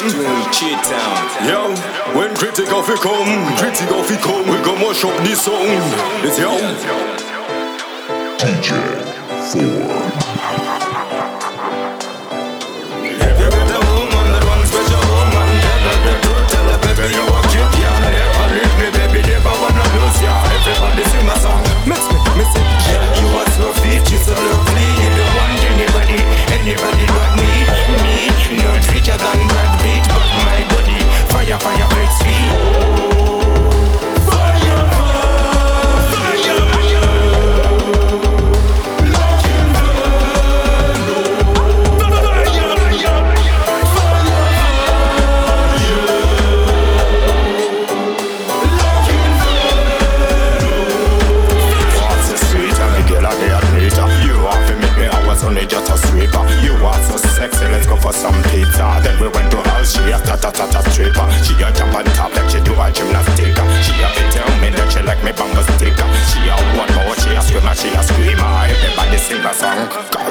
Yo, when critical fi come, critical fi come, we go mash up the sound. It's yo. DJ Ford. She a jump on top like she do a gymnastic. She a tell me that she like me bamboo sticker She a one more, she a screamer, she a screamer. Everybody sing a song.